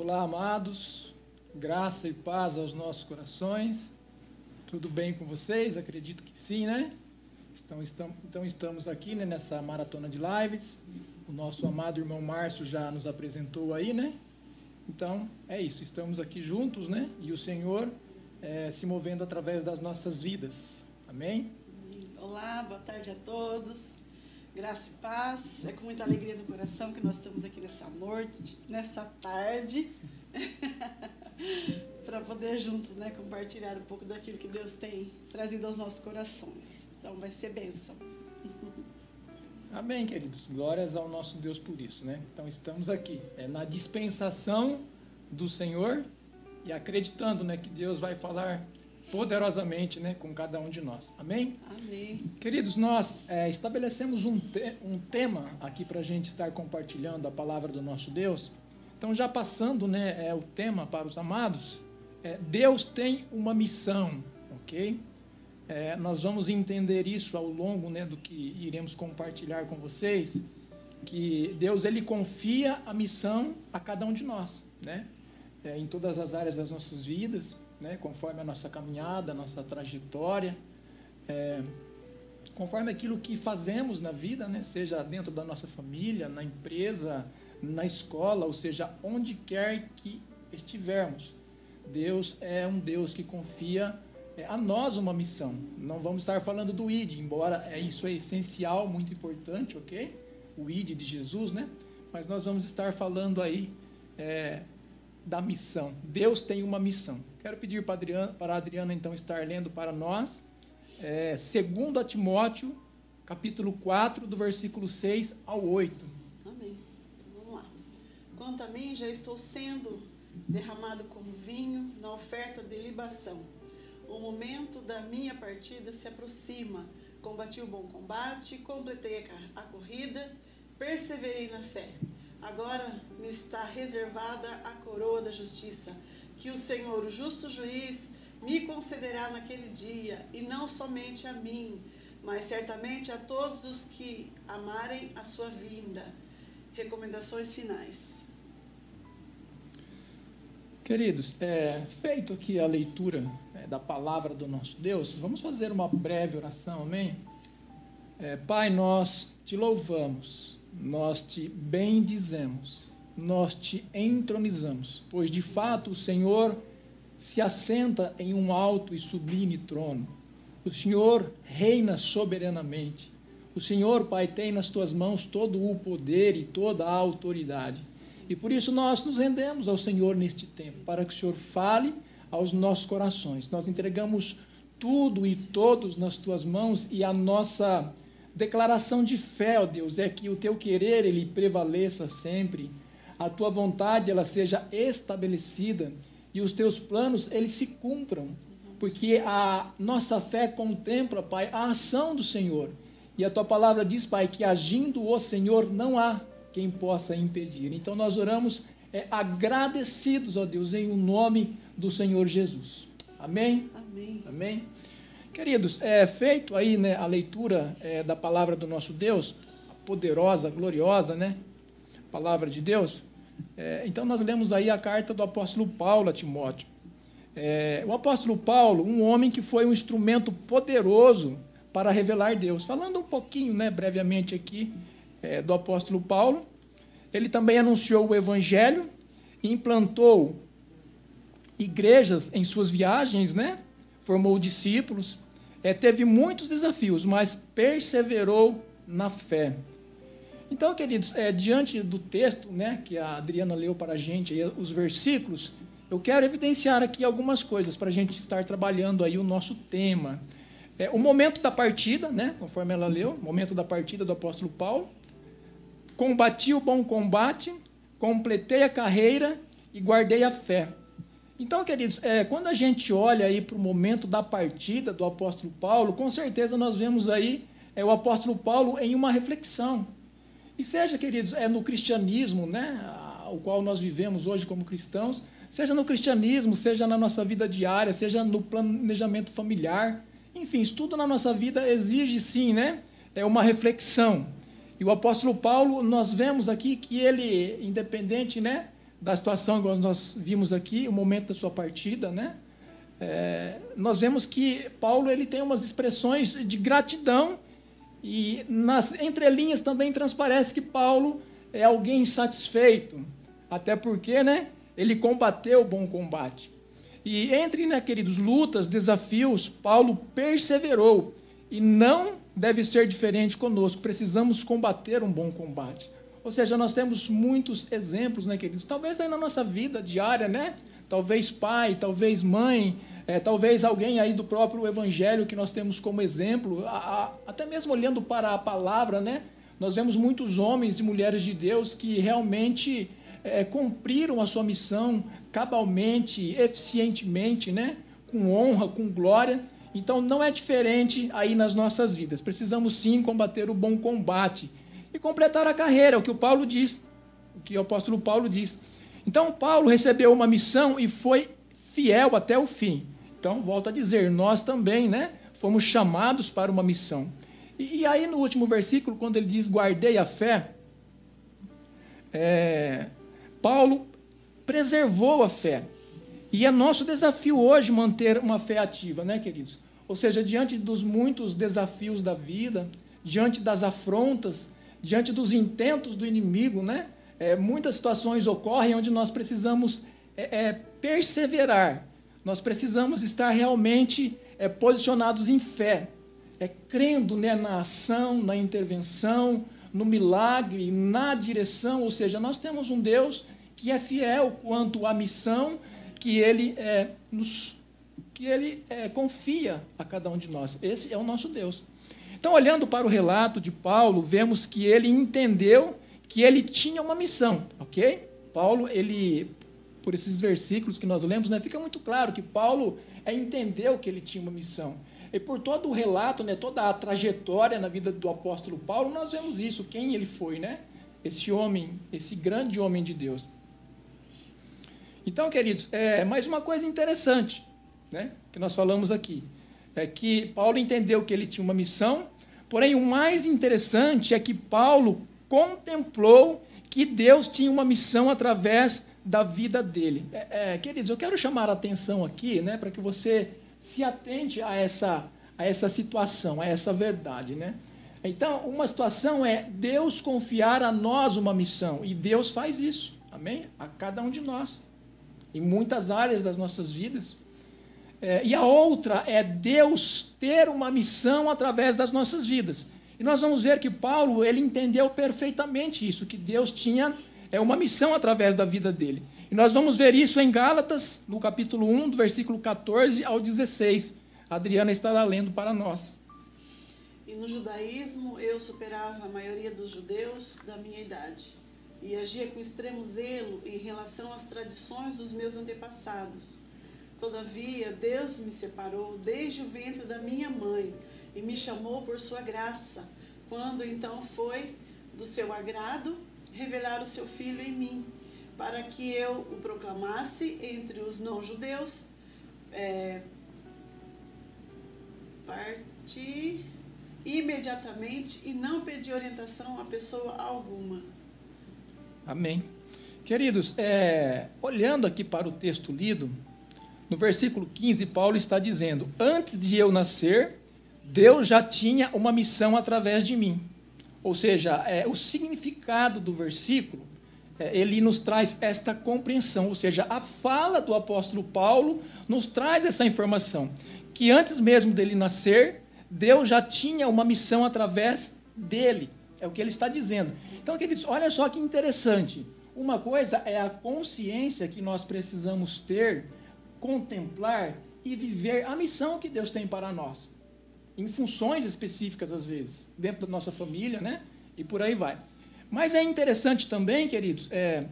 Olá, amados, graça e paz aos nossos corações. Tudo bem com vocês? Acredito que sim, né? Então, estamos, então estamos aqui né, nessa maratona de lives. O nosso amado irmão Márcio já nos apresentou aí, né? Então é isso, estamos aqui juntos, né? E o Senhor é, se movendo através das nossas vidas. Amém? Olá, boa tarde a todos. Graça e paz. É com muita alegria no coração que nós estamos aqui nessa noite, nessa tarde, para poder juntos, né, compartilhar um pouco daquilo que Deus tem trazido aos nossos corações. Então vai ser bênção. Amém, queridos. Glórias ao nosso Deus por isso, né? Então estamos aqui, é na dispensação do Senhor e acreditando, né, que Deus vai falar poderosamente né, com cada um de nós. Amém? Amém. Queridos, nós é, estabelecemos um, te um tema aqui para a gente estar compartilhando a palavra do nosso Deus. Então, já passando né, é, o tema para os amados, é, Deus tem uma missão, ok? É, nós vamos entender isso ao longo né, do que iremos compartilhar com vocês, que Deus ele confia a missão a cada um de nós, né? É, em todas as áreas das nossas vidas né, conforme a nossa caminhada, a nossa trajetória, é, conforme aquilo que fazemos na vida, né, seja dentro da nossa família, na empresa, na escola, ou seja, onde quer que estivermos. Deus é um Deus que confia é, a nós uma missão. Não vamos estar falando do ID, embora é, isso é essencial, muito importante, ok? O ID de Jesus, né? Mas nós vamos estar falando aí é, da missão. Deus tem uma missão. Quero pedir para a Adriana, para Adriana então, estar lendo para nós, é, segundo a Timóteo, capítulo 4, do versículo 6 ao 8. Amém. Então, vamos lá. Quanto a mim, já estou sendo derramado como vinho na oferta de libação. O momento da minha partida se aproxima. Combati o bom combate, completei a corrida, perseverei na fé. Agora me está reservada a coroa da justiça, que o Senhor, o justo juiz, me concederá naquele dia, e não somente a mim, mas certamente a todos os que amarem a sua vinda. Recomendações finais. Queridos, é, feito aqui a leitura é, da palavra do nosso Deus, vamos fazer uma breve oração, amém? É, Pai, nós te louvamos nós te bendizemos, nós te entronizamos, pois de fato o Senhor se assenta em um alto e sublime trono. O Senhor reina soberanamente. O Senhor, Pai, tem nas tuas mãos todo o poder e toda a autoridade. E por isso nós nos rendemos ao Senhor neste tempo, para que o Senhor fale aos nossos corações. Nós entregamos tudo e todos nas tuas mãos e a nossa Declaração de fé, ó Deus, é que o teu querer ele prevaleça sempre, a tua vontade ela seja estabelecida e os teus planos eles se cumpram, porque a nossa fé contempla, Pai, a ação do Senhor. E a tua palavra diz, Pai, que agindo o Senhor não há quem possa impedir. Então nós oramos é, agradecidos, ó Deus, em o nome do Senhor Jesus. Amém? Amém. Amém. Queridos, é feito aí né, a leitura é, da palavra do nosso Deus, poderosa, gloriosa, né? Palavra de Deus. É, então nós lemos aí a carta do apóstolo Paulo a Timóteo. É, o apóstolo Paulo, um homem que foi um instrumento poderoso para revelar Deus. Falando um pouquinho, né, brevemente aqui, é, do apóstolo Paulo, ele também anunciou o evangelho, implantou igrejas em suas viagens, né? Formou discípulos, é, teve muitos desafios, mas perseverou na fé. Então, queridos, é, diante do texto né, que a Adriana leu para a gente, os versículos, eu quero evidenciar aqui algumas coisas para a gente estar trabalhando aí o nosso tema. É, o momento da partida, né, conforme ela leu, momento da partida do apóstolo Paulo. Combati o bom combate, completei a carreira e guardei a fé. Então, queridos, é, quando a gente olha aí para o momento da partida do apóstolo Paulo, com certeza nós vemos aí é, o apóstolo Paulo em uma reflexão. E seja, queridos, é no cristianismo, né, o qual nós vivemos hoje como cristãos, seja no cristianismo, seja na nossa vida diária, seja no planejamento familiar, enfim, tudo na nossa vida exige sim, né, é uma reflexão. E o apóstolo Paulo, nós vemos aqui que ele, independente, né, da situação que nós vimos aqui, o momento da sua partida, né? É, nós vemos que Paulo ele tem umas expressões de gratidão e nas entrelinhas também transparece que Paulo é alguém insatisfeito, até porque, né? Ele combateu o bom combate. E entre, né, queridos, lutas, desafios, Paulo perseverou e não deve ser diferente conosco. Precisamos combater um bom combate. Ou seja, nós temos muitos exemplos, né, queridos? Talvez aí na nossa vida diária, né? Talvez pai, talvez mãe, é, talvez alguém aí do próprio evangelho que nós temos como exemplo, a, a, até mesmo olhando para a palavra, né? Nós vemos muitos homens e mulheres de Deus que realmente é, cumpriram a sua missão cabalmente, eficientemente, né? Com honra, com glória. Então não é diferente aí nas nossas vidas. Precisamos sim combater o bom combate e completar a carreira, o que o Paulo diz, o que o apóstolo Paulo diz. Então, Paulo recebeu uma missão e foi fiel até o fim. Então, volto a dizer, nós também, né, fomos chamados para uma missão. E, e aí, no último versículo, quando ele diz guardei a fé, é, Paulo preservou a fé. E é nosso desafio hoje manter uma fé ativa, né, queridos? Ou seja, diante dos muitos desafios da vida, diante das afrontas, diante dos intentos do inimigo, né? É, muitas situações ocorrem onde nós precisamos é, é, perseverar, nós precisamos estar realmente é, posicionados em fé, é, crendo né, na ação, na intervenção, no milagre, na direção, ou seja, nós temos um Deus que é fiel quanto à missão que Ele é, nos que Ele confia a cada um de nós. Esse é o nosso Deus. Então, olhando para o relato de Paulo, vemos que ele entendeu que ele tinha uma missão, ok? Paulo, ele, por esses versículos que nós lemos, né, fica muito claro que Paulo é, entendeu que ele tinha uma missão. E por todo o relato, né, toda a trajetória na vida do apóstolo Paulo, nós vemos isso, quem ele foi, né? Esse homem, esse grande homem de Deus. Então, queridos, é, mais uma coisa interessante, né, que nós falamos aqui é que Paulo entendeu que ele tinha uma missão, porém o mais interessante é que Paulo contemplou que Deus tinha uma missão através da vida dele. É, é, queridos, eu quero chamar a atenção aqui, né, para que você se atente a essa, a essa situação, a essa verdade, né? Então, uma situação é Deus confiar a nós uma missão, e Deus faz isso, amém? A cada um de nós, em muitas áreas das nossas vidas. É, e a outra é Deus ter uma missão através das nossas vidas. E nós vamos ver que Paulo ele entendeu perfeitamente isso, que Deus tinha é, uma missão através da vida dele. E nós vamos ver isso em Gálatas, no capítulo 1, do versículo 14 ao 16. A Adriana estará lendo para nós. E no judaísmo eu superava a maioria dos judeus da minha idade e agia com extremo zelo em relação às tradições dos meus antepassados Todavia, Deus me separou desde o ventre da minha mãe e me chamou por sua graça, quando então foi do seu agrado revelar o seu filho em mim, para que eu o proclamasse entre os não-judeus. É, parti imediatamente e não pedi orientação a pessoa alguma. Amém. Queridos, é, olhando aqui para o texto lido, no versículo 15, Paulo está dizendo: Antes de eu nascer, Deus já tinha uma missão através de mim. Ou seja, é, o significado do versículo, é, ele nos traz esta compreensão. Ou seja, a fala do apóstolo Paulo nos traz essa informação. Que antes mesmo dele nascer, Deus já tinha uma missão através dele. É o que ele está dizendo. Então, queridos, olha só que interessante. Uma coisa é a consciência que nós precisamos ter contemplar e viver a missão que Deus tem para nós. Em funções específicas, às vezes, dentro da nossa família, né? E por aí vai. Mas é interessante também, queridos, é,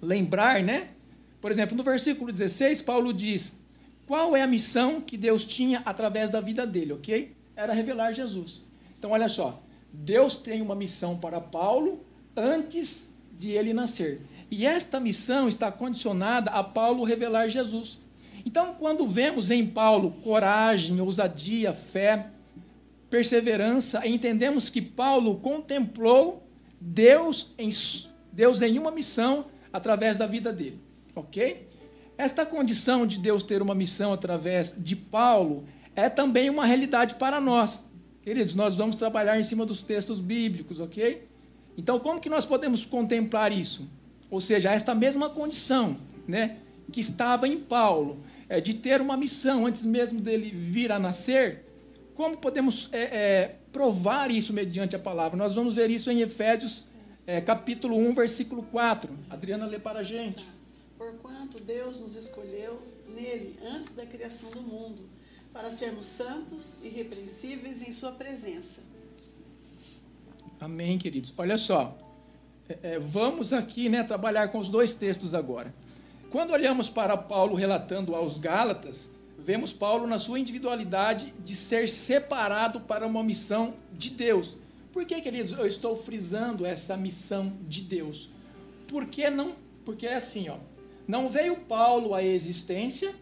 lembrar, né? Por exemplo, no versículo 16, Paulo diz: qual é a missão que Deus tinha através da vida dele, ok? Era revelar Jesus. Então, olha só, Deus tem uma missão para Paulo antes de ele nascer. E esta missão está condicionada a Paulo revelar Jesus. Então, quando vemos em Paulo coragem, ousadia, fé, perseverança, entendemos que Paulo contemplou Deus em, Deus em uma missão através da vida dele. Ok? Esta condição de Deus ter uma missão através de Paulo é também uma realidade para nós. Queridos, nós vamos trabalhar em cima dos textos bíblicos, ok? Então, como que nós podemos contemplar isso? Ou seja, esta mesma condição, né, que estava em Paulo, é, de ter uma missão antes mesmo dele vir a nascer, como podemos é, é, provar isso mediante a palavra? Nós vamos ver isso em Efésios é, capítulo 1, versículo 4. Adriana lê para a gente. Porquanto Deus nos escolheu nele antes da criação do mundo, para sermos santos e irrepreensíveis em Sua presença. Amém, queridos. Olha só, é, é, vamos aqui né, trabalhar com os dois textos agora. Quando olhamos para Paulo relatando aos Gálatas, vemos Paulo na sua individualidade de ser separado para uma missão de Deus. Por que, queridos, eu estou frisando essa missão de Deus? Porque não, porque é assim, ó. Não veio Paulo à existência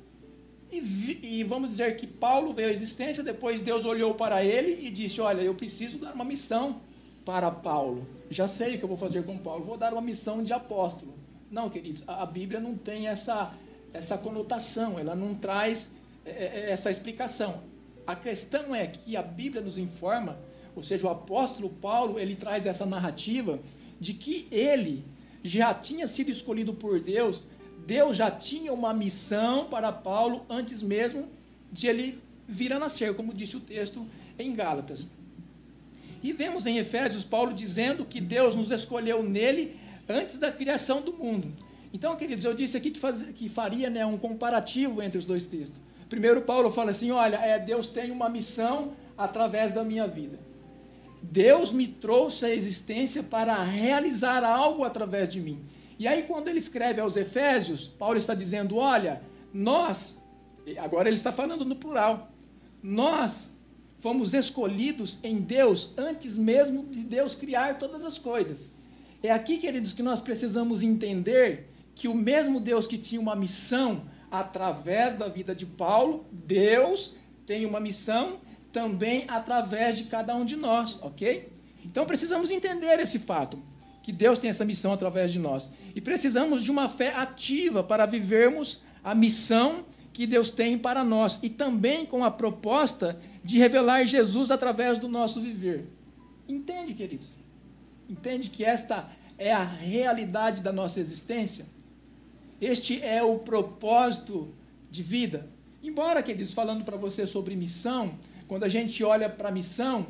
e, vi, e, vamos dizer que Paulo veio à existência, depois Deus olhou para ele e disse: Olha, eu preciso dar uma missão para Paulo. Já sei o que eu vou fazer com Paulo, vou dar uma missão de apóstolo. Não, queridos, a, Bíblia não tem essa, essa conotação, ela não traz é, é, essa explicação. A questão é que a Bíblia nos informa ou seja, o apóstolo Paulo, ele traz essa narrativa de que ele já tinha sido escolhido por Deus, Deus já tinha uma missão para Paulo antes mesmo de ele vir a nascer, como disse o texto em Gálatas. E vemos em Efésios Paulo dizendo que Deus nos escolheu nele antes da criação do mundo. Então, queridos, eu disse aqui que, faz, que faria né, um comparativo entre os dois textos. Primeiro, Paulo fala assim: olha, é, Deus tem uma missão através da minha vida. Deus me trouxe à existência para realizar algo através de mim. E aí, quando ele escreve aos Efésios, Paulo está dizendo: olha, nós, agora ele está falando no plural, nós fomos escolhidos em Deus antes mesmo de Deus criar todas as coisas. É aqui, queridos, que nós precisamos entender que o mesmo Deus que tinha uma missão através da vida de Paulo, Deus tem uma missão também através de cada um de nós, ok? Então precisamos entender esse fato, que Deus tem essa missão através de nós. E precisamos de uma fé ativa para vivermos a missão que Deus tem para nós e também com a proposta de revelar Jesus através do nosso viver. Entende, queridos? Entende que esta é a realidade da nossa existência? Este é o propósito de vida. Embora, queridos, falando para você sobre missão, quando a gente olha para missão,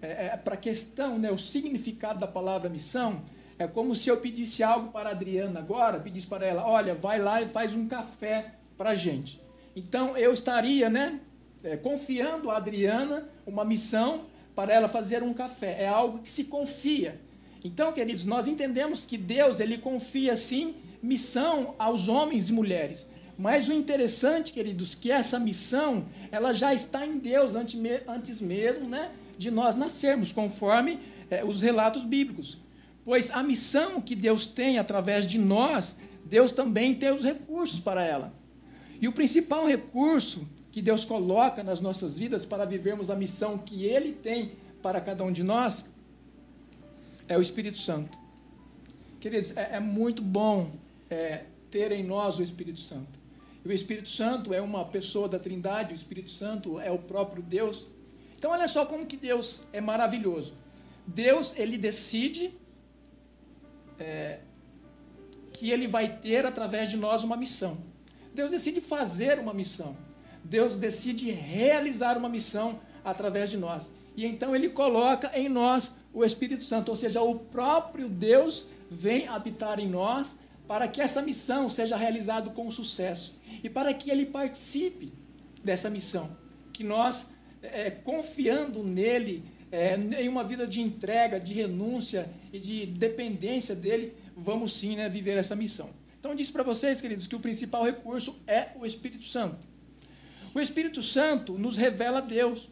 é, é, para a questão, né, o significado da palavra missão, é como se eu pedisse algo para a Adriana agora, pedisse para ela, olha, vai lá e faz um café para a gente. Então eu estaria, né, é, confiando a Adriana uma missão para ela fazer um café. É algo que se confia. Então, queridos, nós entendemos que Deus ele confia sim missão aos homens e mulheres. Mas o interessante, queridos, que essa missão, ela já está em Deus antes, mesmo né, de nós nascermos, conforme é, os relatos bíblicos. Pois a missão que Deus tem através de nós, Deus também tem os recursos para ela. E o principal recurso que Deus coloca nas nossas vidas para vivermos a missão que Ele tem para cada um de nós é o Espírito Santo. Queridos, é, é muito bom é, ter em nós o Espírito Santo. E o Espírito Santo é uma pessoa da Trindade, o Espírito Santo é o próprio Deus. Então olha só como que Deus é maravilhoso. Deus ele decide é, que ele vai ter através de nós uma missão. Deus decide fazer uma missão. Deus decide realizar uma missão através de nós. E então ele coloca em nós o Espírito Santo, ou seja, o próprio Deus vem habitar em nós para que essa missão seja realizada com sucesso e para que ele participe dessa missão. Que nós, é, confiando nele, é, em uma vida de entrega, de renúncia e de dependência dele, vamos sim né, viver essa missão. Então, disse para vocês, queridos, que o principal recurso é o Espírito Santo. O Espírito Santo nos revela Deus,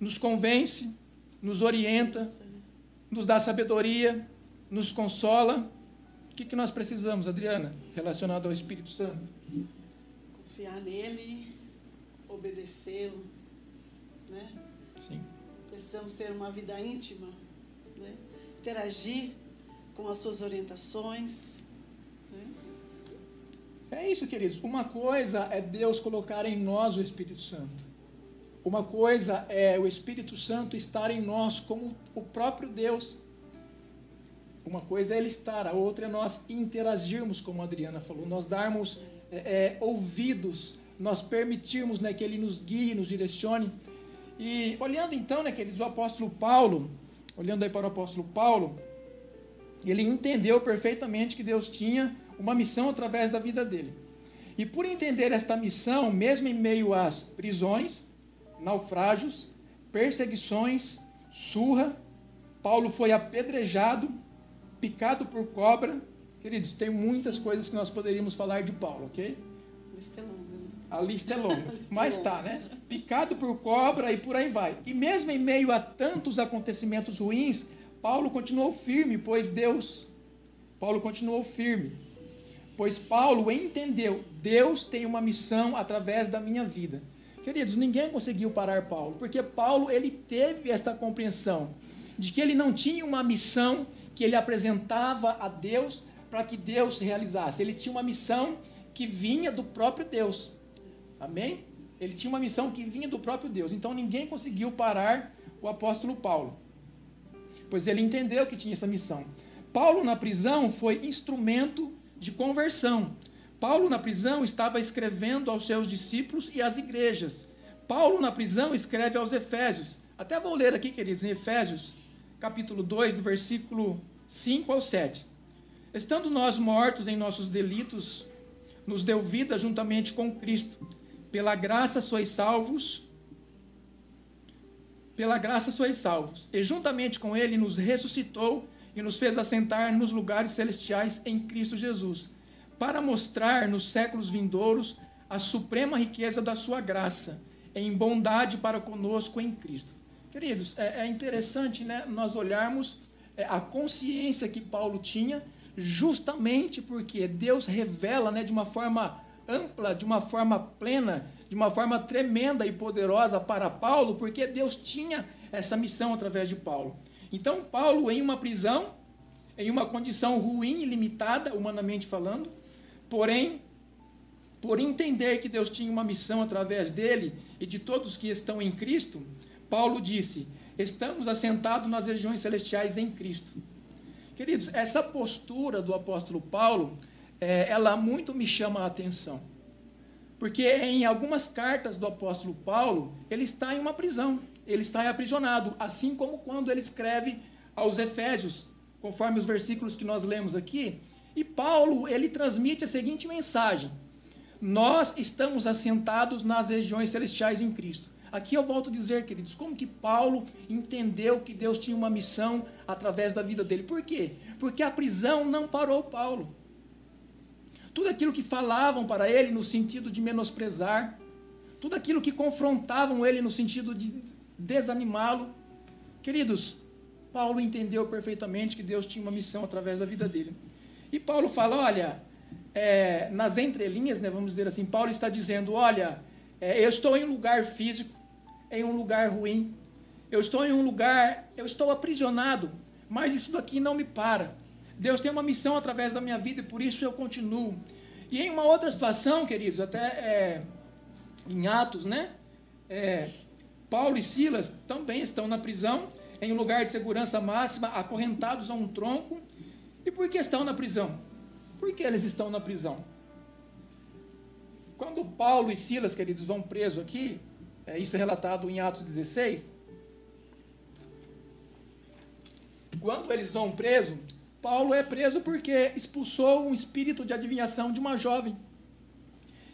nos convence, nos orienta, nos dá sabedoria, nos consola. O que, que nós precisamos, Adriana, relacionado ao Espírito Santo? confiar nele, obedecê-lo, né? Sim. Precisamos ter uma vida íntima, né? interagir com as suas orientações, É isso, queridos. Uma coisa é Deus colocar em nós o Espírito Santo. Uma coisa é o Espírito Santo estar em nós como o próprio Deus. Uma coisa é ele estar, a outra é nós interagirmos, como a Adriana falou, nós darmos é, é, ouvidos, nós permitirmos né, que ele nos guie, nos direcione. E olhando então, né, queridos, o apóstolo Paulo, olhando aí para o apóstolo Paulo, ele entendeu perfeitamente que Deus tinha uma missão através da vida dele. E por entender esta missão, mesmo em meio às prisões, naufrágios, perseguições, surra, Paulo foi apedrejado, picado por cobra. Queridos, tem muitas coisas que nós poderíamos falar de Paulo, ok? Lista é longa, né? A lista é longa, lista é mas longa. tá, né? Picado por cobra e por aí vai. E mesmo em meio a tantos acontecimentos ruins, Paulo continuou firme, pois Deus, Paulo continuou firme, pois Paulo entendeu, Deus tem uma missão através da minha vida. Queridos, ninguém conseguiu parar Paulo, porque Paulo ele teve esta compreensão de que ele não tinha uma missão que ele apresentava a Deus para que Deus realizasse. Ele tinha uma missão que vinha do próprio Deus. Amém? Ele tinha uma missão que vinha do próprio Deus. Então ninguém conseguiu parar o apóstolo Paulo. Pois ele entendeu que tinha essa missão. Paulo na prisão foi instrumento de conversão. Paulo na prisão estava escrevendo aos seus discípulos e às igrejas. Paulo na prisão escreve aos Efésios. Até vou ler aqui, queridos, em Efésios, capítulo 2, do versículo 5 ao 7. Estando nós mortos em nossos delitos, nos deu vida juntamente com Cristo. Pela graça sois salvos. Pela graça sois salvos. E juntamente com ele nos ressuscitou e nos fez assentar nos lugares celestiais em Cristo Jesus, para mostrar nos séculos vindouros a suprema riqueza da sua graça, em bondade para conosco em Cristo. Queridos, é, é interessante né, nós olharmos é, a consciência que Paulo tinha, justamente porque Deus revela né, de uma forma ampla, de uma forma plena, de uma forma tremenda e poderosa para Paulo, porque Deus tinha essa missão através de Paulo. Então, Paulo, em uma prisão, em uma condição ruim e limitada, humanamente falando, porém, por entender que Deus tinha uma missão através dele e de todos que estão em Cristo, Paulo disse: Estamos assentados nas regiões celestiais em Cristo. Queridos, essa postura do apóstolo Paulo, é, ela muito me chama a atenção. Porque em algumas cartas do apóstolo Paulo, ele está em uma prisão, ele está aprisionado, assim como quando ele escreve aos Efésios, conforme os versículos que nós lemos aqui. E Paulo, ele transmite a seguinte mensagem: Nós estamos assentados nas regiões celestiais em Cristo. Aqui eu volto a dizer, queridos, como que Paulo entendeu que Deus tinha uma missão através da vida dele. Por quê? Porque a prisão não parou Paulo. Tudo aquilo que falavam para ele no sentido de menosprezar, tudo aquilo que confrontavam ele no sentido de desanimá-lo. Queridos, Paulo entendeu perfeitamente que Deus tinha uma missão através da vida dele. E Paulo fala: olha, é, nas entrelinhas, né, vamos dizer assim, Paulo está dizendo: olha, é, eu estou em um lugar físico, em um lugar ruim, eu estou em um lugar, eu estou aprisionado, mas isso daqui não me para. Deus tem uma missão através da minha vida e por isso eu continuo. E em uma outra situação, queridos, até é, em Atos, né? É, Paulo e Silas também estão na prisão, em um lugar de segurança máxima, acorrentados a um tronco. E por que estão na prisão? Por que eles estão na prisão? Quando Paulo e Silas, queridos, vão presos aqui, é, isso é relatado em Atos 16. Quando eles vão presos, Paulo é preso porque expulsou um espírito de adivinhação de uma jovem.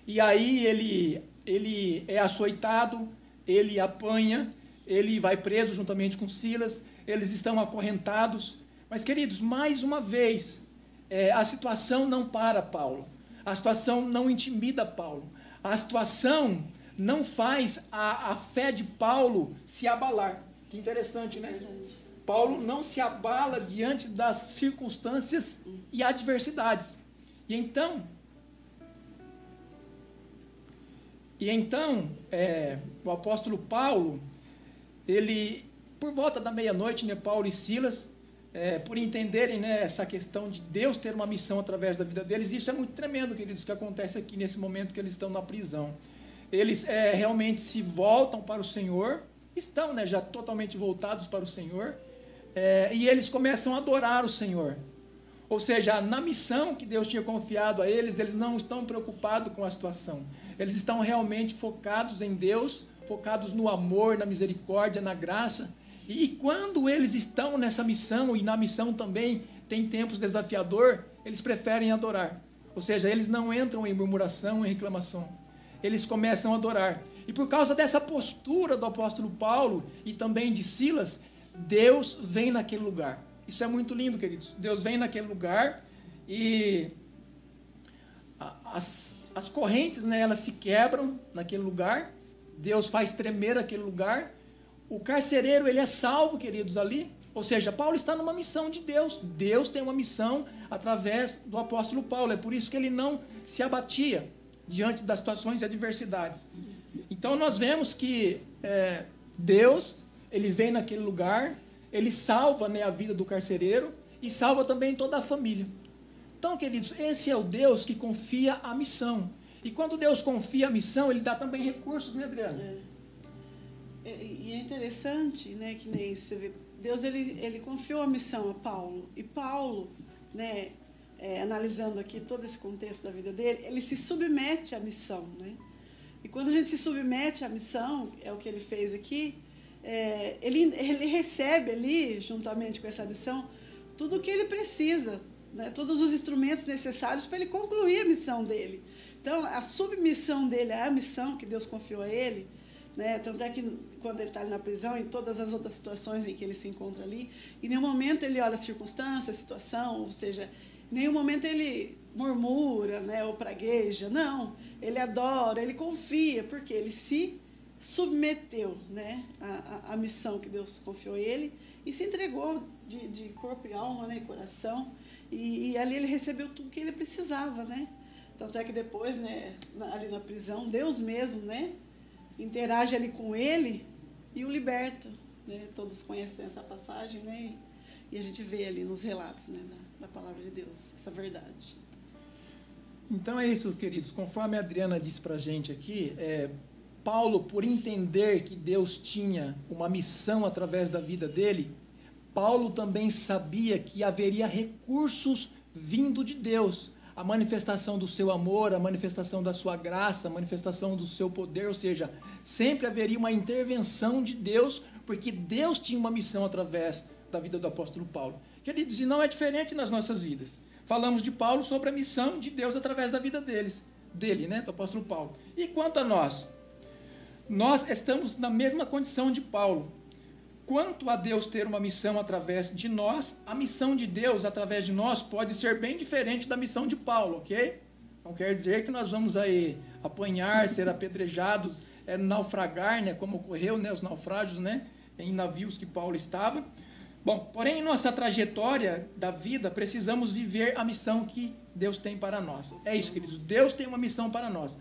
E aí ele, ele é açoitado, ele apanha, ele vai preso juntamente com Silas, eles estão acorrentados. Mas, queridos, mais uma vez, é, a situação não para Paulo, a situação não intimida Paulo, a situação não faz a, a fé de Paulo se abalar. Que interessante, né? Paulo não se abala diante das circunstâncias e adversidades. E então, e então é, o apóstolo Paulo, ele, por volta da meia-noite, né, Paulo e Silas é, por entenderem né, essa questão de Deus ter uma missão através da vida deles. Isso é muito tremendo, queridos, que acontece aqui nesse momento que eles estão na prisão. Eles é, realmente se voltam para o Senhor, estão né, já totalmente voltados para o Senhor, é, e eles começam a adorar o Senhor. Ou seja, na missão que Deus tinha confiado a eles, eles não estão preocupados com a situação. Eles estão realmente focados em Deus, focados no amor, na misericórdia, na graça. E quando eles estão nessa missão, e na missão também tem tempos desafiador, eles preferem adorar. Ou seja, eles não entram em murmuração, em reclamação. Eles começam a adorar. E por causa dessa postura do apóstolo Paulo e também de Silas, Deus vem naquele lugar. Isso é muito lindo, queridos. Deus vem naquele lugar e as, as correntes né, elas se quebram naquele lugar. Deus faz tremer aquele lugar. O carcereiro ele é salvo, queridos, ali. Ou seja, Paulo está numa missão de Deus. Deus tem uma missão através do apóstolo Paulo. É por isso que ele não se abatia diante das situações e adversidades. Então nós vemos que é, Deus ele vem naquele lugar ele salva né, a vida do carcereiro e salva também toda a família. Então, queridos, esse é o Deus que confia a missão. E quando Deus confia a missão, ele dá também recursos, né, Adriana? É. é e é interessante, né, que nem você vê, Deus ele, ele confiou a missão a Paulo. E Paulo, né, é, analisando aqui todo esse contexto da vida dele, ele se submete à missão, né? E quando a gente se submete à missão, é o que ele fez aqui, é, ele, ele recebe ali, juntamente com essa missão, tudo o que ele precisa, né? todos os instrumentos necessários para ele concluir a missão dele. Então, a submissão dele à missão que Deus confiou a ele, né? tanto é que quando ele está na prisão, em todas as outras situações em que ele se encontra ali, em nenhum momento ele olha a circunstância, a situação, ou seja, em nenhum momento ele murmura né? ou pragueja, não. Ele adora, ele confia, porque ele se submeteu né, a, a, missão que Deus confiou a ele e se entregou de, de corpo e alma né, e coração. E, e, ali ele recebeu tudo que ele precisava. Né? Tanto é que depois, né, ali na prisão, Deus mesmo né, interage ali com ele e o liberta. Né? Todos conhecem essa passagem né? e, a gente vê ali nos relatos né, da, da palavra de Deus essa verdade. Então é isso, queridos. Conforme a Adriana disse para gente aqui, é, Paulo, por entender que Deus tinha uma missão através da vida dele, Paulo também sabia que haveria recursos vindo de Deus, a manifestação do seu amor, a manifestação da sua graça, a manifestação do seu poder, ou seja, sempre haveria uma intervenção de Deus, porque Deus tinha uma missão através da vida do apóstolo Paulo. Queridos, e não é diferente nas nossas vidas. Falamos de Paulo sobre a missão de Deus através da vida deles, dele, né, do apóstolo Paulo. E quanto a nós? Nós estamos na mesma condição de Paulo. Quanto a Deus ter uma missão através de nós, a missão de Deus através de nós pode ser bem diferente da missão de Paulo, ok? Não quer dizer que nós vamos aí apanhar, ser apedrejados, é, naufragar, né, como ocorreu, né, os naufrágios, né, em navios que Paulo estava. Bom, porém, em nossa trajetória da vida, precisamos viver a missão que Deus tem para nós. É isso, queridos. Deus tem uma missão para nós.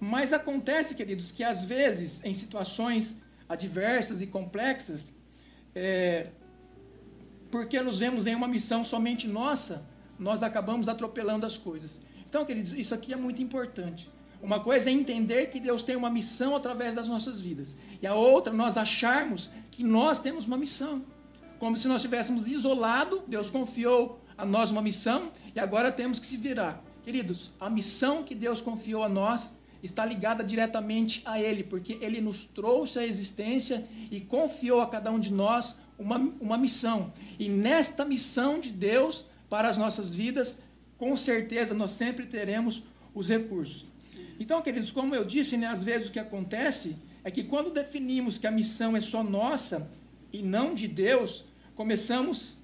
Mas acontece, queridos, que às vezes, em situações adversas e complexas, é, porque nos vemos em uma missão somente nossa, nós acabamos atropelando as coisas. Então, queridos, isso aqui é muito importante. Uma coisa é entender que Deus tem uma missão através das nossas vidas. E a outra, nós acharmos que nós temos uma missão. Como se nós estivéssemos isolados, Deus confiou a nós uma missão e agora temos que se virar. Queridos, a missão que Deus confiou a nós está ligada diretamente a Ele, porque Ele nos trouxe à existência e confiou a cada um de nós uma, uma missão. E nesta missão de Deus para as nossas vidas, com certeza nós sempre teremos os recursos. Então, queridos, como eu disse, né, às vezes o que acontece é que quando definimos que a missão é só nossa e não de Deus, começamos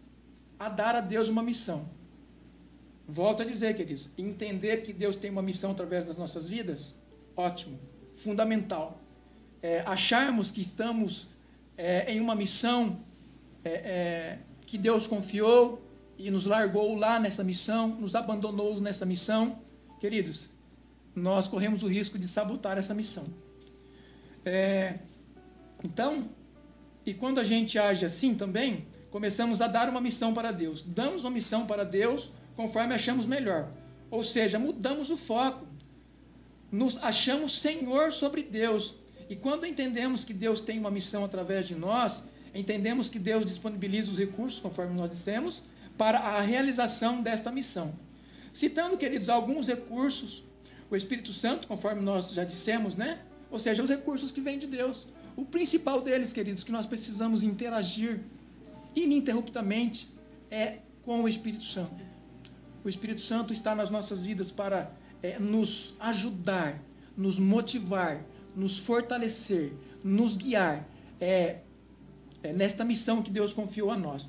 a dar a Deus uma missão. Volto a dizer, queridos, entender que Deus tem uma missão através das nossas vidas ótimo, fundamental. É, acharmos que estamos é, em uma missão é, é, que Deus confiou e nos largou lá nessa missão, nos abandonou nessa missão, queridos, nós corremos o risco de sabotar essa missão. É, então, e quando a gente age assim também, começamos a dar uma missão para Deus. Damos uma missão para Deus conforme achamos melhor. Ou seja, mudamos o foco. Nos achamos Senhor sobre Deus. E quando entendemos que Deus tem uma missão através de nós, entendemos que Deus disponibiliza os recursos, conforme nós dissemos, para a realização desta missão. Citando, queridos, alguns recursos, o Espírito Santo, conforme nós já dissemos, né? Ou seja, os recursos que vêm de Deus. O principal deles, queridos, que nós precisamos interagir ininterruptamente é com o Espírito Santo. O Espírito Santo está nas nossas vidas para é, nos ajudar, nos motivar, nos fortalecer, nos guiar é, é, nesta missão que Deus confiou a nós.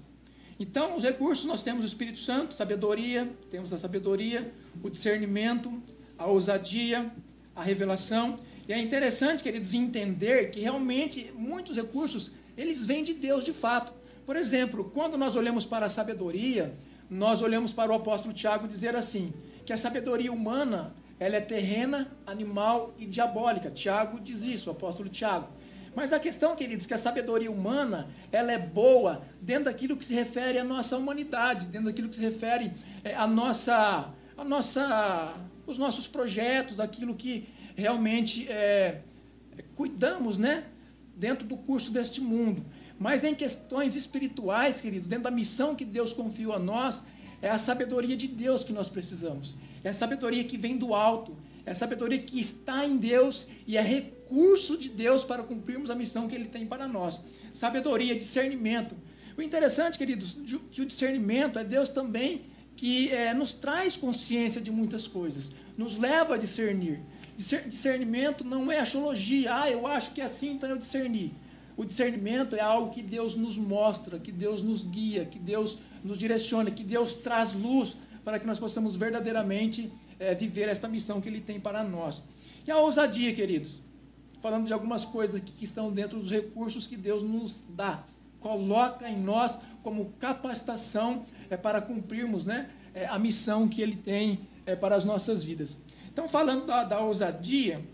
Então, os recursos, nós temos o Espírito Santo, sabedoria, temos a sabedoria, o discernimento, a ousadia, a revelação. E é interessante, queridos, entender que realmente muitos recursos, eles vêm de Deus de fato. Por exemplo, quando nós olhamos para a sabedoria, nós olhamos para o apóstolo Tiago dizer assim, que a sabedoria humana, ela é terrena, animal e diabólica. Tiago diz isso, o apóstolo Tiago. Mas a questão, queridos, que a sabedoria humana, ela é boa dentro daquilo que se refere à nossa humanidade, dentro daquilo que se refere é, à nossa, à nossa, os nossos projetos, aquilo que realmente é, cuidamos, né, dentro do curso deste mundo. Mas em questões espirituais, querido, dentro da missão que Deus confiou a nós, é a sabedoria de Deus que nós precisamos. É a sabedoria que vem do alto. É a sabedoria que está em Deus e é recurso de Deus para cumprirmos a missão que Ele tem para nós. Sabedoria, discernimento. O interessante, queridos, que o discernimento é Deus também que é, nos traz consciência de muitas coisas, nos leva a discernir. Discernimento não é astrologia, ah, eu acho que é assim, então eu discerni. O discernimento é algo que Deus nos mostra, que Deus nos guia, que Deus nos direciona, que Deus traz luz para que nós possamos verdadeiramente é, viver esta missão que Ele tem para nós. E a ousadia, queridos? Falando de algumas coisas que, estão dentro dos recursos que Deus nos dá. Coloca em nós como capacitação é, para cumprirmos né, é, a missão que Ele tem para as nossas vidas. Então, falando da, da ousadia,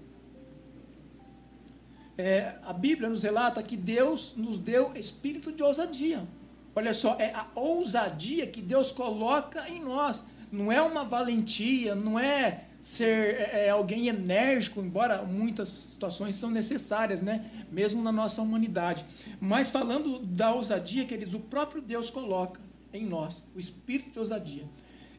é, a Bíblia nos relata que Deus nos deu espírito de ousadia. Olha só, é a ousadia que Deus coloca em nós. Não é uma valentia, não é ser é, é alguém enérgico, embora muitas situações são necessárias, né? mesmo na nossa humanidade. Mas falando da ousadia, queridos, o próprio Deus coloca em nós o espírito de ousadia.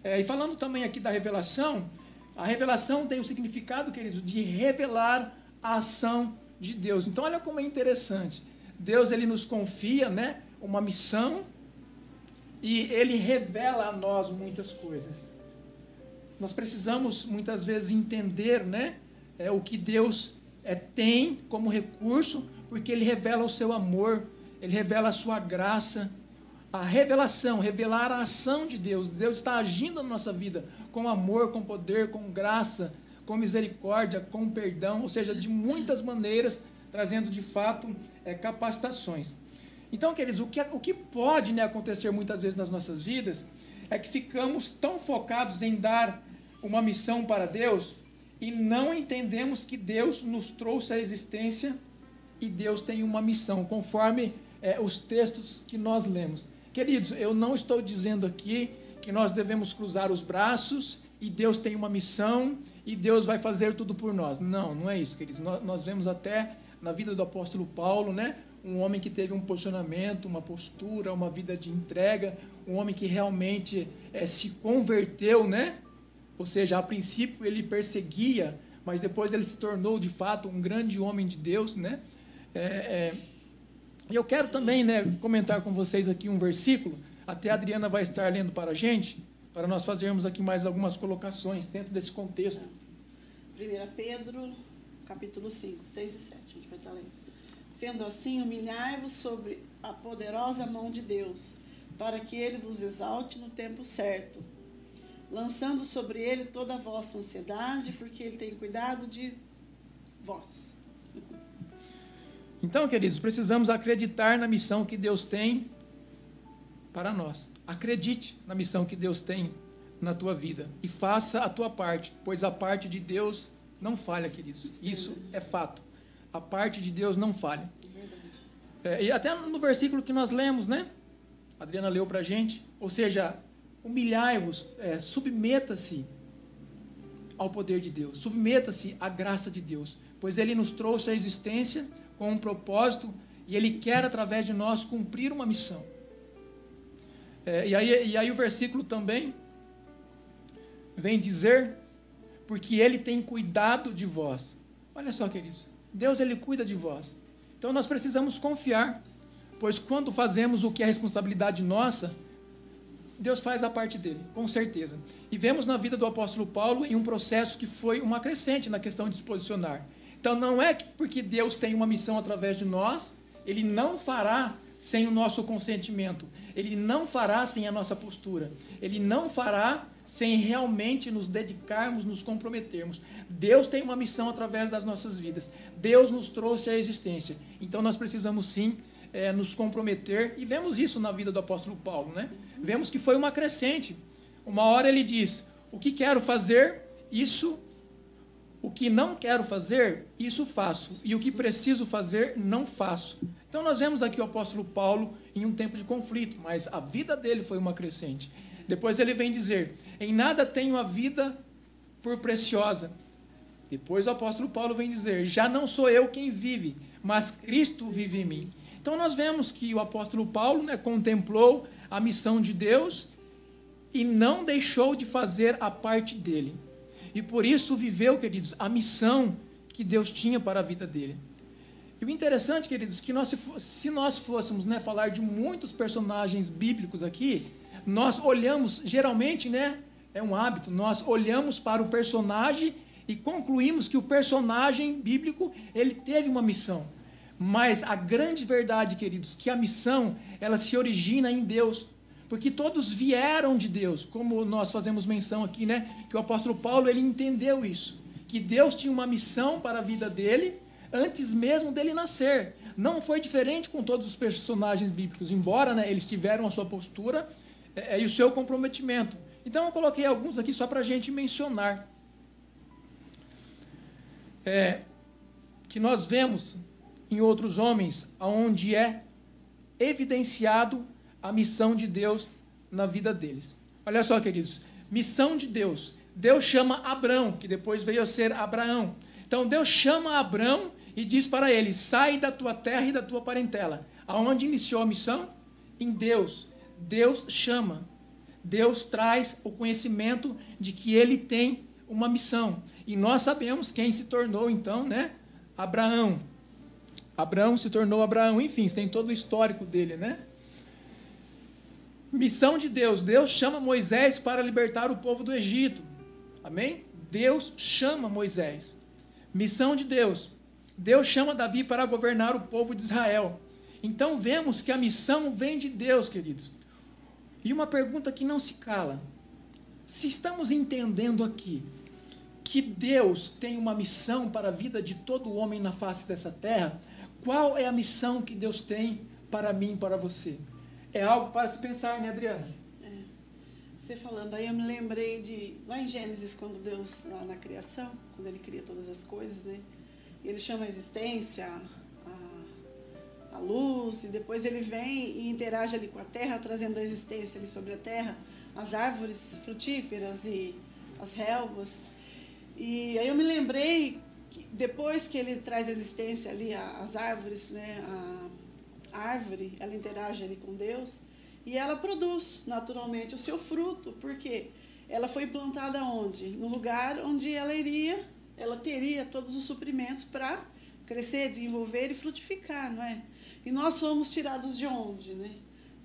É, e falando também aqui da revelação, a revelação tem o significado, queridos, de revelar a ação de Deus. Então olha como é interessante. Deus ele nos confia, né, uma missão e ele revela a nós muitas coisas. Nós precisamos muitas vezes entender, né, é o que Deus é, tem como recurso, porque ele revela o seu amor, ele revela a sua graça, a revelação, revelar a ação de Deus. Deus está agindo na nossa vida com amor, com poder, com graça, com misericórdia, com perdão, ou seja, de muitas maneiras, trazendo de fato é, capacitações. Então, queridos, o que, o que pode né, acontecer muitas vezes nas nossas vidas é que ficamos tão focados em dar uma missão para Deus e não entendemos que Deus nos trouxe à existência e Deus tem uma missão, conforme é, os textos que nós lemos. Queridos, eu não estou dizendo aqui que nós devemos cruzar os braços e Deus tem uma missão e Deus vai fazer tudo por nós. Não, não é isso, queridos. Nós, nós vemos até na vida do apóstolo Paulo, né? Um homem que teve um posicionamento, uma postura, uma vida de entrega, um homem que realmente é, se converteu, né? Ou seja, a princípio ele perseguia, mas depois ele se tornou de fato um grande homem de Deus, né? É, é, e eu quero também, né, comentar com vocês aqui um versículo. Até a Adriana vai estar lendo para a gente para nós fazermos aqui mais algumas colocações dentro desse contexto. 1 Pedro, capítulo 5, 6 e 7, a gente vai estar lendo. Sendo assim, humilhai-vos sobre a poderosa mão de Deus, para que ele vos exalte no tempo certo, lançando sobre ele toda a vossa ansiedade, porque ele tem cuidado de vós. Então, queridos, precisamos acreditar na missão que Deus tem para nós. Acredite na missão que Deus tem na tua vida e faça a tua parte, pois a parte de Deus não falha, queridos. Isso é fato. A parte de Deus não falha. É, e até no versículo que nós lemos, né? A Adriana leu para a gente. Ou seja, humilhai-vos, é, submeta-se ao poder de Deus, submeta-se à graça de Deus, pois Ele nos trouxe à existência com um propósito e Ele quer, através de nós, cumprir uma missão. É, e, aí, e aí o versículo também vem dizer, porque Ele tem cuidado de vós. Olha só, queridos, Deus Ele cuida de vós. Então nós precisamos confiar, pois quando fazemos o que é responsabilidade nossa, Deus faz a parte dele, com certeza. E vemos na vida do apóstolo Paulo em um processo que foi uma crescente na questão de se posicionar. Então não é que porque Deus tem uma missão através de nós, ele não fará sem o nosso consentimento. Ele não fará sem a nossa postura. Ele não fará sem realmente nos dedicarmos, nos comprometermos. Deus tem uma missão através das nossas vidas. Deus nos trouxe à existência. Então nós precisamos sim é, nos comprometer, e vemos isso na vida do apóstolo Paulo, né? Vemos que foi uma crescente. Uma hora ele diz: O que quero fazer, isso. O que não quero fazer, isso faço. E o que preciso fazer, não faço. Então nós vemos aqui o apóstolo Paulo em um tempo de conflito, mas a vida dele foi uma crescente. Depois ele vem dizer: Em nada tenho a vida por preciosa. Depois o apóstolo Paulo vem dizer: Já não sou eu quem vive, mas Cristo vive em mim. Então nós vemos que o apóstolo Paulo né, contemplou a missão de Deus e não deixou de fazer a parte dele. E por isso viveu, queridos, a missão que Deus tinha para a vida dele. E o interessante, queridos, que nós, se nós fôssemos né, falar de muitos personagens bíblicos aqui, nós olhamos, geralmente, né, é um hábito, nós olhamos para o personagem e concluímos que o personagem bíblico ele teve uma missão. Mas a grande verdade, queridos, que a missão, ela se origina em Deus. Porque todos vieram de Deus, como nós fazemos menção aqui, né? Que o apóstolo Paulo, ele entendeu isso. Que Deus tinha uma missão para a vida dele, antes mesmo dele nascer. Não foi diferente com todos os personagens bíblicos, embora né, eles tiveram a sua postura é, é, e o seu comprometimento. Então eu coloquei alguns aqui só para a gente mencionar. É, que nós vemos em outros homens, onde é evidenciado a missão de Deus na vida deles. Olha só, queridos, missão de Deus. Deus chama Abraão, que depois veio a ser Abraão. Então Deus chama Abraão e diz para ele: sai da tua terra e da tua parentela. Aonde iniciou a missão? Em Deus. Deus chama. Deus traz o conhecimento de que ele tem uma missão. E nós sabemos quem se tornou então, né? Abraão. Abraão se tornou Abraão, enfim, tem todo o histórico dele, né? Missão de Deus. Deus chama Moisés para libertar o povo do Egito. Amém? Deus chama Moisés. Missão de Deus. Deus chama Davi para governar o povo de Israel. Então vemos que a missão vem de Deus, queridos. E uma pergunta que não se cala: se estamos entendendo aqui que Deus tem uma missão para a vida de todo homem na face dessa terra, qual é a missão que Deus tem para mim para você? É algo para se pensar, né, Adriana? É. Você falando aí, eu me lembrei de, lá em Gênesis, quando Deus, lá na criação, quando ele cria todas as coisas, né? Ele chama a existência, a, a luz, e depois ele vem e interage ali com a terra, trazendo a existência ali sobre a terra, as árvores frutíferas e as relvas. E aí eu me lembrei depois que ele traz existência ali às árvores, né, a árvore, ela interage ali com Deus e ela produz naturalmente o seu fruto, porque ela foi plantada onde? No lugar onde ela iria, ela teria todos os suprimentos para crescer, desenvolver e frutificar, não é? E nós fomos tirados de onde, né?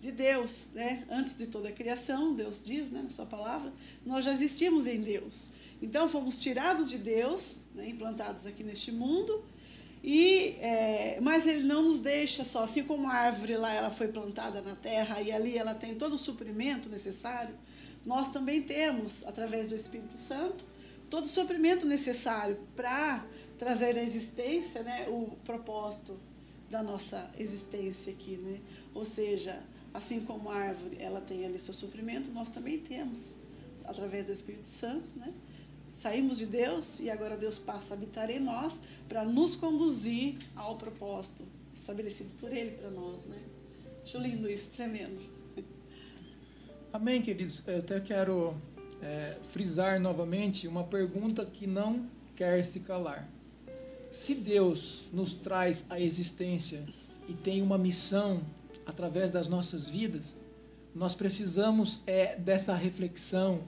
De Deus, né? Antes de toda a criação, Deus diz, né, na sua palavra, nós já existimos em Deus. Então fomos tirados de Deus, né, implantados aqui neste mundo, e é, mas ele não nos deixa só, assim como a árvore lá ela foi plantada na terra e ali ela tem todo o suprimento necessário, nós também temos, através do Espírito Santo, todo o suprimento necessário para trazer à existência né, o propósito da nossa existência aqui. Né? Ou seja, assim como a árvore ela tem ali seu suprimento, nós também temos, através do Espírito Santo, né? Saímos de Deus e agora Deus passa a habitar em nós para nos conduzir ao propósito estabelecido por Ele para nós, né? Acho lindo isso, tremendo. Amém, queridos? Eu até quero é, frisar novamente uma pergunta que não quer se calar. Se Deus nos traz a existência e tem uma missão através das nossas vidas, nós precisamos é, dessa reflexão,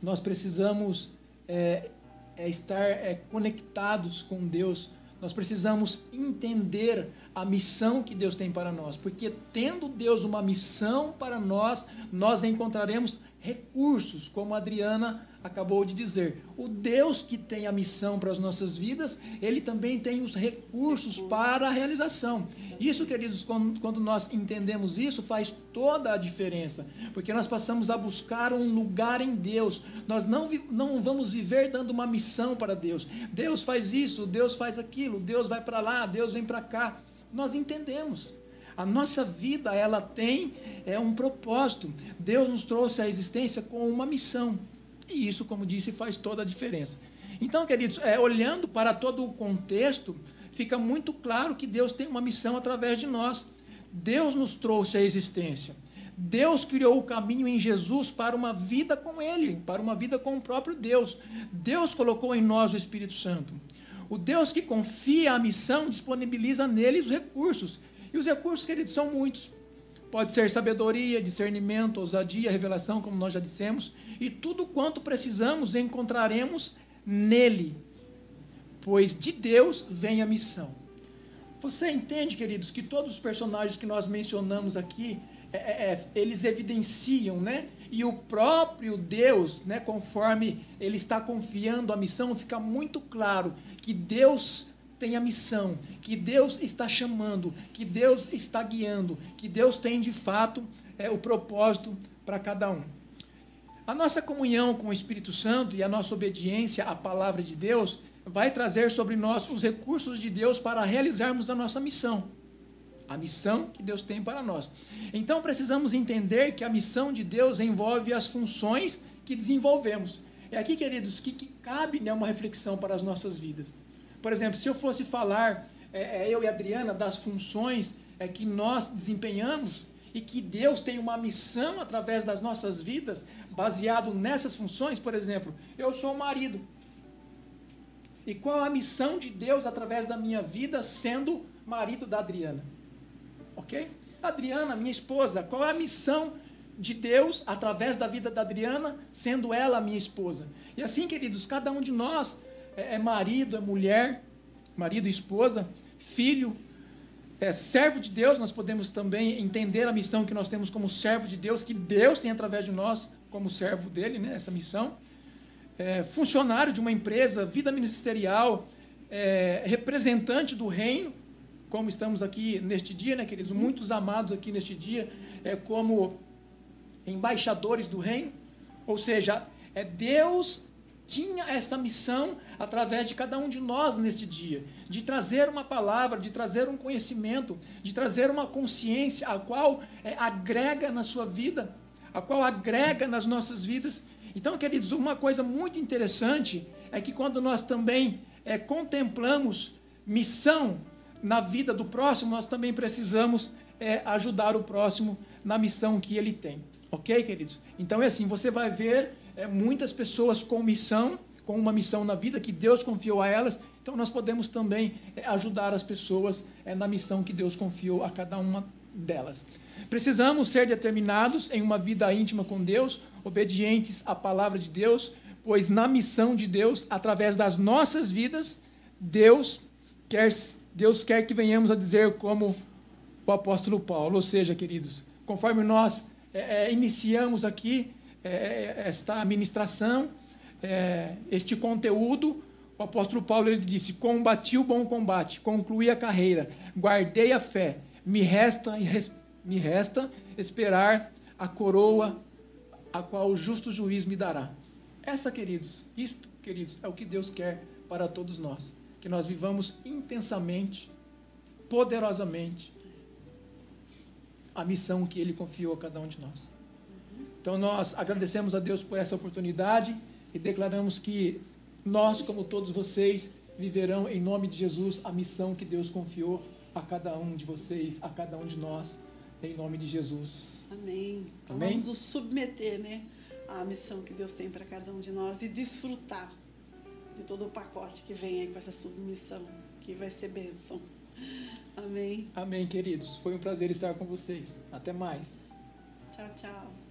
nós precisamos é, é estar é, conectados com Deus, nós precisamos entender a missão que Deus tem para nós, porque tendo Deus uma missão para nós, nós encontraremos recursos, como a Adriana acabou de dizer. O Deus que tem a missão para as nossas vidas, ele também tem os recursos para a realização. Isso, queridos, quando, quando nós entendemos isso, faz toda a diferença, porque nós passamos a buscar um lugar em Deus. Nós não, não vamos viver dando uma missão para Deus. Deus faz isso, Deus faz aquilo, Deus vai para lá, Deus vem para cá. Nós entendemos. A nossa vida, ela tem é um propósito. Deus nos trouxe à existência com uma missão. E isso, como disse, faz toda a diferença. Então, queridos, é, olhando para todo o contexto, fica muito claro que Deus tem uma missão através de nós. Deus nos trouxe à existência. Deus criou o caminho em Jesus para uma vida com Ele, para uma vida com o próprio Deus. Deus colocou em nós o Espírito Santo. O Deus que confia a missão disponibiliza nele os recursos. E os recursos, queridos, são muitos. Pode ser sabedoria, discernimento, ousadia, revelação, como nós já dissemos, e tudo quanto precisamos encontraremos nele, pois de Deus vem a missão. Você entende, queridos, que todos os personagens que nós mencionamos aqui, é, é, é eles evidenciam, né? E o próprio Deus, né, conforme ele está confiando a missão, fica muito claro que Deus tem a missão, que Deus está chamando, que Deus está guiando, que Deus tem de fato é, o propósito para cada um. A nossa comunhão com o Espírito Santo e a nossa obediência à palavra de Deus vai trazer sobre nós os recursos de Deus para realizarmos a nossa missão. A missão que Deus tem para nós. Então precisamos entender que a missão de Deus envolve as funções que desenvolvemos. É aqui, queridos, que, que cabe né, uma reflexão para as nossas vidas. Por exemplo, se eu fosse falar, é, é, eu e Adriana, das funções é, que nós desempenhamos e que Deus tem uma missão através das nossas vidas, baseado nessas funções, por exemplo, eu sou marido. E qual a missão de Deus através da minha vida sendo marido da Adriana? Ok? Adriana, minha esposa, qual a missão de Deus através da vida da Adriana, sendo ela a minha esposa? E assim, queridos, cada um de nós é, é marido, é mulher, marido e esposa, filho, é servo de Deus, nós podemos também entender a missão que nós temos como servo de Deus, que Deus tem através de nós como servo dele, né, essa missão. É, funcionário de uma empresa, vida ministerial, é, representante do reino, como estamos aqui neste dia, né, queridos? Muitos amados aqui neste dia, é, como embaixadores do reino. Ou seja, é Deus tinha essa missão através de cada um de nós neste dia, de trazer uma palavra, de trazer um conhecimento, de trazer uma consciência a qual é, agrega na sua vida, a qual agrega nas nossas vidas. Então, queridos, uma coisa muito interessante é que quando nós também é, contemplamos missão na vida do próximo, nós também precisamos é, ajudar o próximo na missão que ele tem. Ok, queridos? Então é assim: você vai ver é, muitas pessoas com missão, com uma missão na vida que Deus confiou a elas. Então nós podemos também é, ajudar as pessoas é, na missão que Deus confiou a cada uma delas. Precisamos ser determinados em uma vida íntima com Deus, obedientes à palavra de Deus, pois na missão de Deus, através das nossas vidas, Deus quer, Deus quer que venhamos a dizer como o apóstolo Paulo. Ou seja, queridos, conforme nós é, é iniciamos aqui, é, é, esta ministração, é, este conteúdo, o apóstolo Paulo ele disse: Combati o bom combate, concluí a carreira, guardei a fé, me resta, me resta esperar a coroa a qual o justo juiz me dará. Essa, queridos, isto, queridos, é o que Deus quer para todos nós. Que nós vivamos intensamente, poderosamente, a missão que Ele confiou a cada um de nós. Então nós agradecemos a Deus por essa oportunidade e declaramos que nós, como todos vocês, viverão em nome de Jesus a missão que Deus confiou a cada um de vocês, a cada um de nós em nome de Jesus. Amém. Então Amém? vamos nos submeter, né, à missão que Deus tem para cada um de nós e desfrutar de todo o pacote que vem aí com essa submissão, que vai ser bênção. Amém. Amém, queridos. Foi um prazer estar com vocês. Até mais. Tchau, tchau.